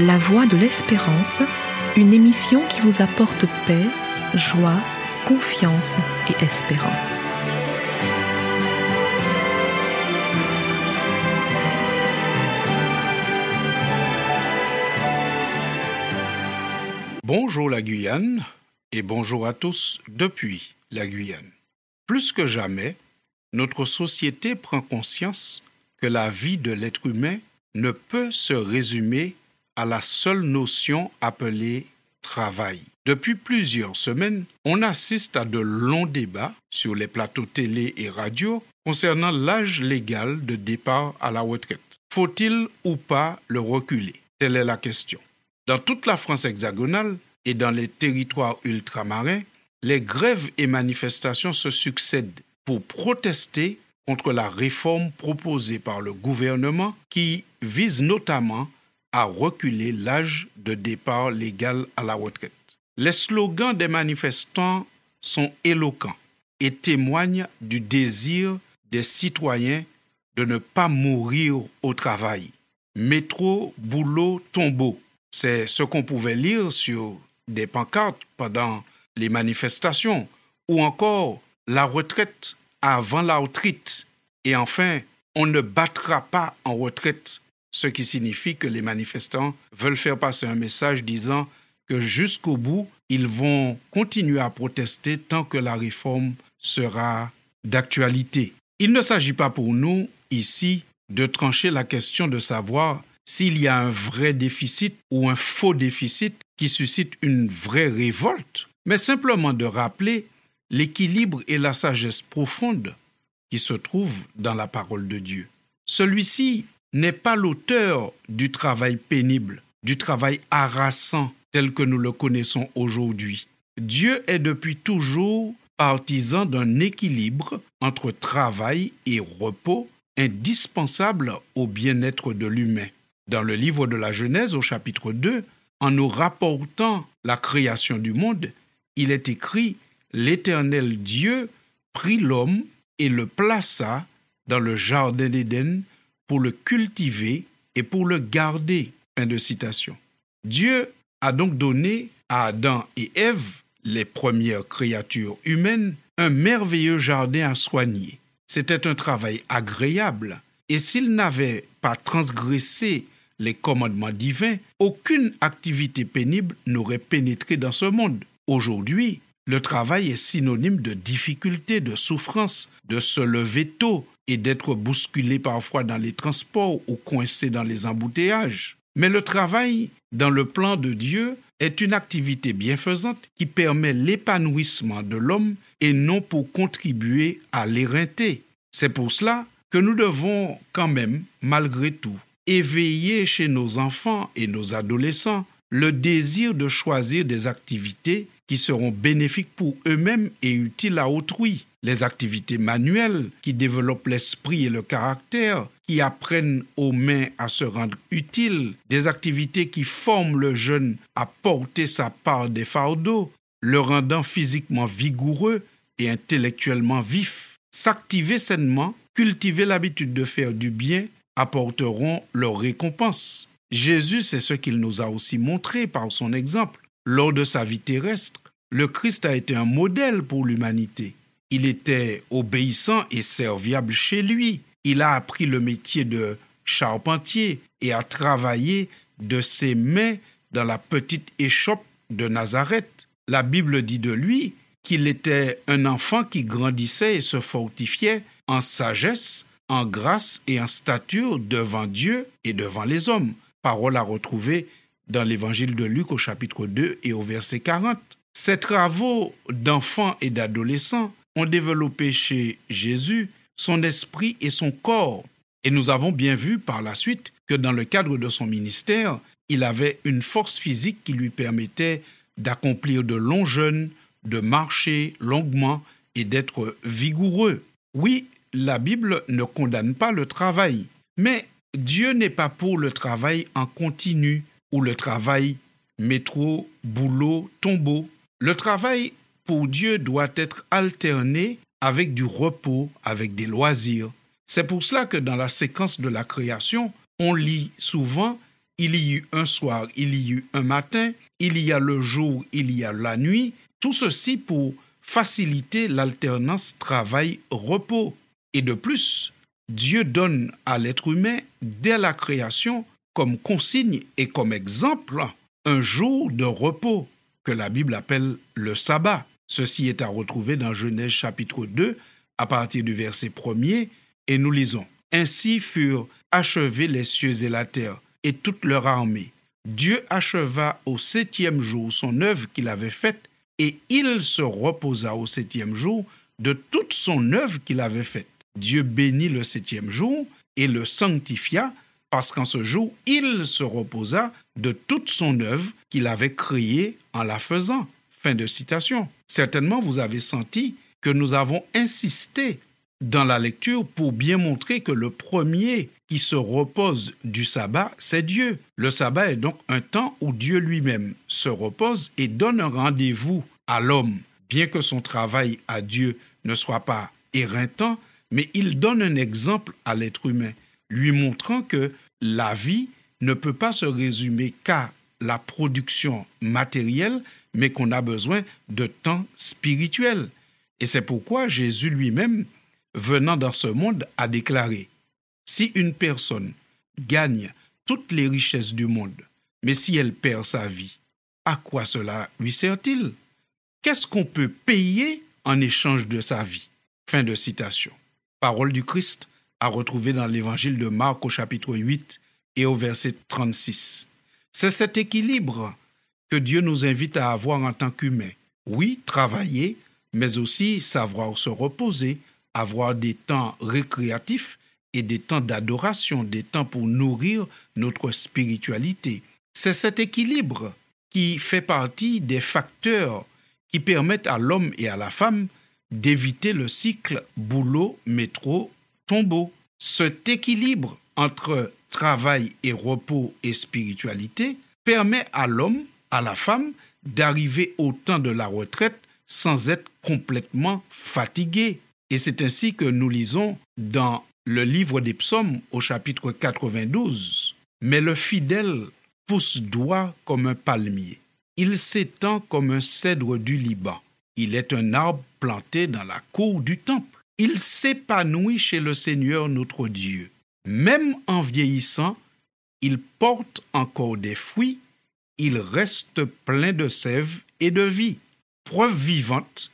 La Voix de l'Espérance, une émission qui vous apporte paix, joie, confiance et espérance. Bonjour la Guyane et bonjour à tous depuis la Guyane. Plus que jamais, notre société prend conscience que la vie de l'être humain ne peut se résumer à la seule notion appelée travail. Depuis plusieurs semaines, on assiste à de longs débats sur les plateaux télé et radio concernant l'âge légal de départ à la retraite. Faut-il ou pas le reculer? Telle est la question. Dans toute la France hexagonale et dans les territoires ultramarins, les grèves et manifestations se succèdent pour protester contre la réforme proposée par le gouvernement qui vise notamment à reculer l'âge de départ légal à la retraite. Les slogans des manifestants sont éloquents et témoignent du désir des citoyens de ne pas mourir au travail. Métro, boulot, tombeau. C'est ce qu'on pouvait lire sur des pancartes pendant les manifestations ou encore la retraite avant la retraite. Et enfin, on ne battra pas en retraite, ce qui signifie que les manifestants veulent faire passer un message disant que jusqu'au bout, ils vont continuer à protester tant que la réforme sera d'actualité. Il ne s'agit pas pour nous, ici, de trancher la question de savoir s'il y a un vrai déficit ou un faux déficit qui suscite une vraie révolte, mais simplement de rappeler l'équilibre et la sagesse profonde qui se trouvent dans la parole de Dieu. Celui-ci n'est pas l'auteur du travail pénible, du travail harassant tel que nous le connaissons aujourd'hui. Dieu est depuis toujours partisan d'un équilibre entre travail et repos indispensable au bien-être de l'humain. Dans le livre de la Genèse au chapitre 2, en nous rapportant la création du monde, il est écrit L'Éternel Dieu prit l'homme et le plaça dans le jardin d'Éden pour le cultiver et pour le garder. Fin de citation. Dieu a donc donné à Adam et Ève, les premières créatures humaines, un merveilleux jardin à soigner. C'était un travail agréable, et s'ils n'avaient pas transgressé les commandements divins, aucune activité pénible n'aurait pénétré dans ce monde. Aujourd'hui, le travail est synonyme de difficulté, de souffrance, de se lever tôt et d'être bousculé parfois dans les transports ou coincé dans les embouteillages. Mais le travail, dans le plan de Dieu, est une activité bienfaisante qui permet l'épanouissement de l'homme et non pour contribuer à l'éreinter. C'est pour cela que nous devons quand même, malgré tout, éveiller chez nos enfants et nos adolescents le désir de choisir des activités qui seront bénéfiques pour eux-mêmes et utiles à autrui. Les activités manuelles qui développent l'esprit et le caractère, qui apprennent aux mains à se rendre utiles, des activités qui forment le jeune à porter sa part des fardeaux, le rendant physiquement vigoureux et intellectuellement vif. S'activer sainement, cultiver l'habitude de faire du bien, apporteront leur récompense. Jésus, c'est ce qu'il nous a aussi montré par son exemple. Lors de sa vie terrestre, le Christ a été un modèle pour l'humanité. Il était obéissant et serviable chez lui. Il a appris le métier de charpentier et a travaillé de ses mains dans la petite échoppe de Nazareth. La Bible dit de lui qu'il était un enfant qui grandissait et se fortifiait en sagesse, en grâce et en stature devant Dieu et devant les hommes. Parole à retrouver dans l'évangile de Luc au chapitre 2 et au verset 40. Ces travaux d'enfants et d'adolescents ont développé chez Jésus son esprit et son corps. Et nous avons bien vu par la suite que dans le cadre de son ministère, il avait une force physique qui lui permettait d'accomplir de longs jeûnes, de marcher longuement et d'être vigoureux. Oui, la Bible ne condamne pas le travail, mais Dieu n'est pas pour le travail en continu ou le travail métro, boulot, tombeau. Le travail pour Dieu doit être alterné avec du repos, avec des loisirs. C'est pour cela que dans la séquence de la création, on lit souvent il y eut un soir, il y eut un matin, il y a le jour, il y a la nuit, tout ceci pour faciliter l'alternance travail-repos. Et de plus, Dieu donne à l'être humain, dès la création, comme consigne et comme exemple, un jour de repos que la Bible appelle le sabbat. Ceci est à retrouver dans Genèse chapitre 2 à partir du verset 1 et nous lisons Ainsi furent achevés les cieux et la terre et toute leur armée. Dieu acheva au septième jour son œuvre qu'il avait faite et il se reposa au septième jour de toute son œuvre qu'il avait faite. Dieu bénit le septième jour et le sanctifia parce qu'en ce jour, il se reposa de toute son œuvre qu'il avait créée en la faisant. Fin de citation. Certainement, vous avez senti que nous avons insisté dans la lecture pour bien montrer que le premier qui se repose du sabbat, c'est Dieu. Le sabbat est donc un temps où Dieu lui-même se repose et donne un rendez-vous à l'homme, bien que son travail à Dieu ne soit pas éreintant, mais il donne un exemple à l'être humain lui montrant que la vie ne peut pas se résumer qu'à la production matérielle, mais qu'on a besoin de temps spirituel. Et c'est pourquoi Jésus lui-même, venant dans ce monde, a déclaré, Si une personne gagne toutes les richesses du monde, mais si elle perd sa vie, à quoi cela lui sert-il? Qu'est-ce qu'on peut payer en échange de sa vie? Fin de citation. Parole du Christ à retrouver dans l'évangile de Marc au chapitre 8 et au verset 36. C'est cet équilibre que Dieu nous invite à avoir en tant qu'humains. Oui, travailler, mais aussi savoir se reposer, avoir des temps récréatifs et des temps d'adoration, des temps pour nourrir notre spiritualité. C'est cet équilibre qui fait partie des facteurs qui permettent à l'homme et à la femme d'éviter le cycle boulot, métro, tombeau. Cet équilibre entre travail et repos et spiritualité permet à l'homme, à la femme, d'arriver au temps de la retraite sans être complètement fatigué. Et c'est ainsi que nous lisons dans le livre des psaumes au chapitre 92. Mais le fidèle pousse droit comme un palmier. Il s'étend comme un cèdre du Liban. Il est un arbre planté dans la cour du temple il s'épanouit chez le Seigneur notre Dieu. Même en vieillissant, il porte encore des fruits, il reste plein de sève et de vie. Preuve vivante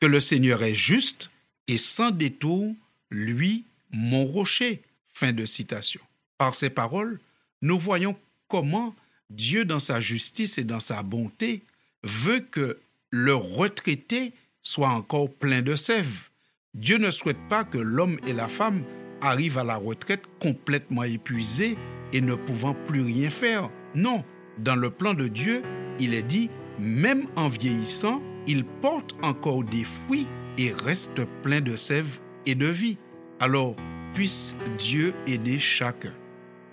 que le Seigneur est juste et sans détour, lui, mon rocher. Fin de citation. Par ces paroles, nous voyons comment Dieu, dans sa justice et dans sa bonté, veut que le retraité soit encore plein de sève. Dieu ne souhaite pas que l'homme et la femme arrivent à la retraite complètement épuisés et ne pouvant plus rien faire. Non, dans le plan de Dieu, il est dit, même en vieillissant, il porte encore des fruits et reste plein de sève et de vie. Alors, puisse Dieu aider chacun,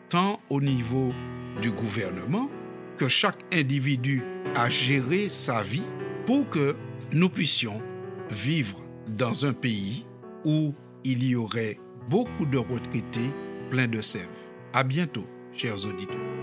tant au niveau du gouvernement que chaque individu à gérer sa vie pour que nous puissions vivre dans un pays où il y aurait beaucoup de retraités pleins de sève. À bientôt, chers auditeurs.